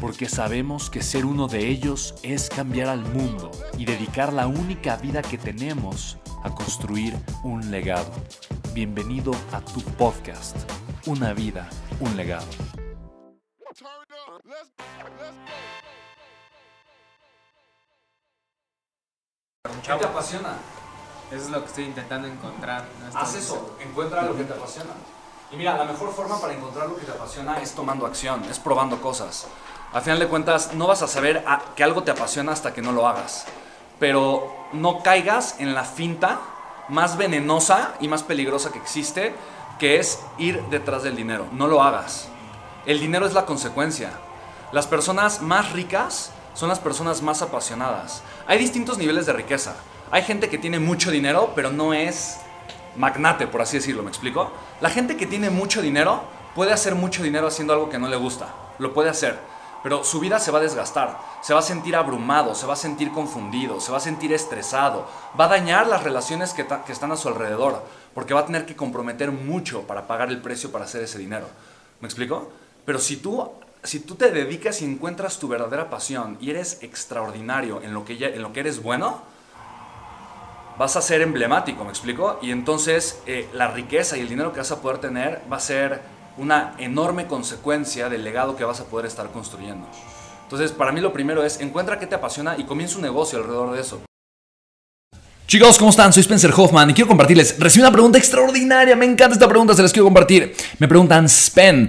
porque sabemos que ser uno de ellos es cambiar al mundo y dedicar la única vida que tenemos a construir un legado. Bienvenido a tu podcast, Una vida, un legado. ¿Qué te apasiona? Eso es lo que estoy intentando encontrar. ¿no? Haz eso, encuentra lo que te apasiona. Y mira, la mejor forma para encontrar lo que te apasiona es tomando acción, es probando cosas. Al final de cuentas, no vas a saber que algo te apasiona hasta que no lo hagas. Pero no caigas en la finta más venenosa y más peligrosa que existe, que es ir detrás del dinero. No lo hagas. El dinero es la consecuencia. Las personas más ricas son las personas más apasionadas. Hay distintos niveles de riqueza. Hay gente que tiene mucho dinero, pero no es magnate, por así decirlo, ¿me explico? La gente que tiene mucho dinero puede hacer mucho dinero haciendo algo que no le gusta. Lo puede hacer. Pero su vida se va a desgastar, se va a sentir abrumado, se va a sentir confundido, se va a sentir estresado, va a dañar las relaciones que, están a su alrededor, porque va a tener que comprometer mucho para pagar el precio para hacer ese dinero. ¿Me explico? Pero si tú, si tú te dedicas y encuentras tu verdadera pasión y eres extraordinario en lo que, ya- en lo que eres bueno, vas a ser emblemático, ¿me explico? Y entonces eh, la riqueza y el dinero que vas a poder tener va a ser una enorme consecuencia del legado que vas a poder estar construyendo. Entonces, para mí lo primero es encuentra qué te apasiona y comienza un negocio alrededor de eso. Chicos, ¿cómo están? Soy Spencer Hoffman y quiero compartirles. Recibí una pregunta extraordinaria, me encanta esta pregunta, se las quiero compartir. Me preguntan, Spen,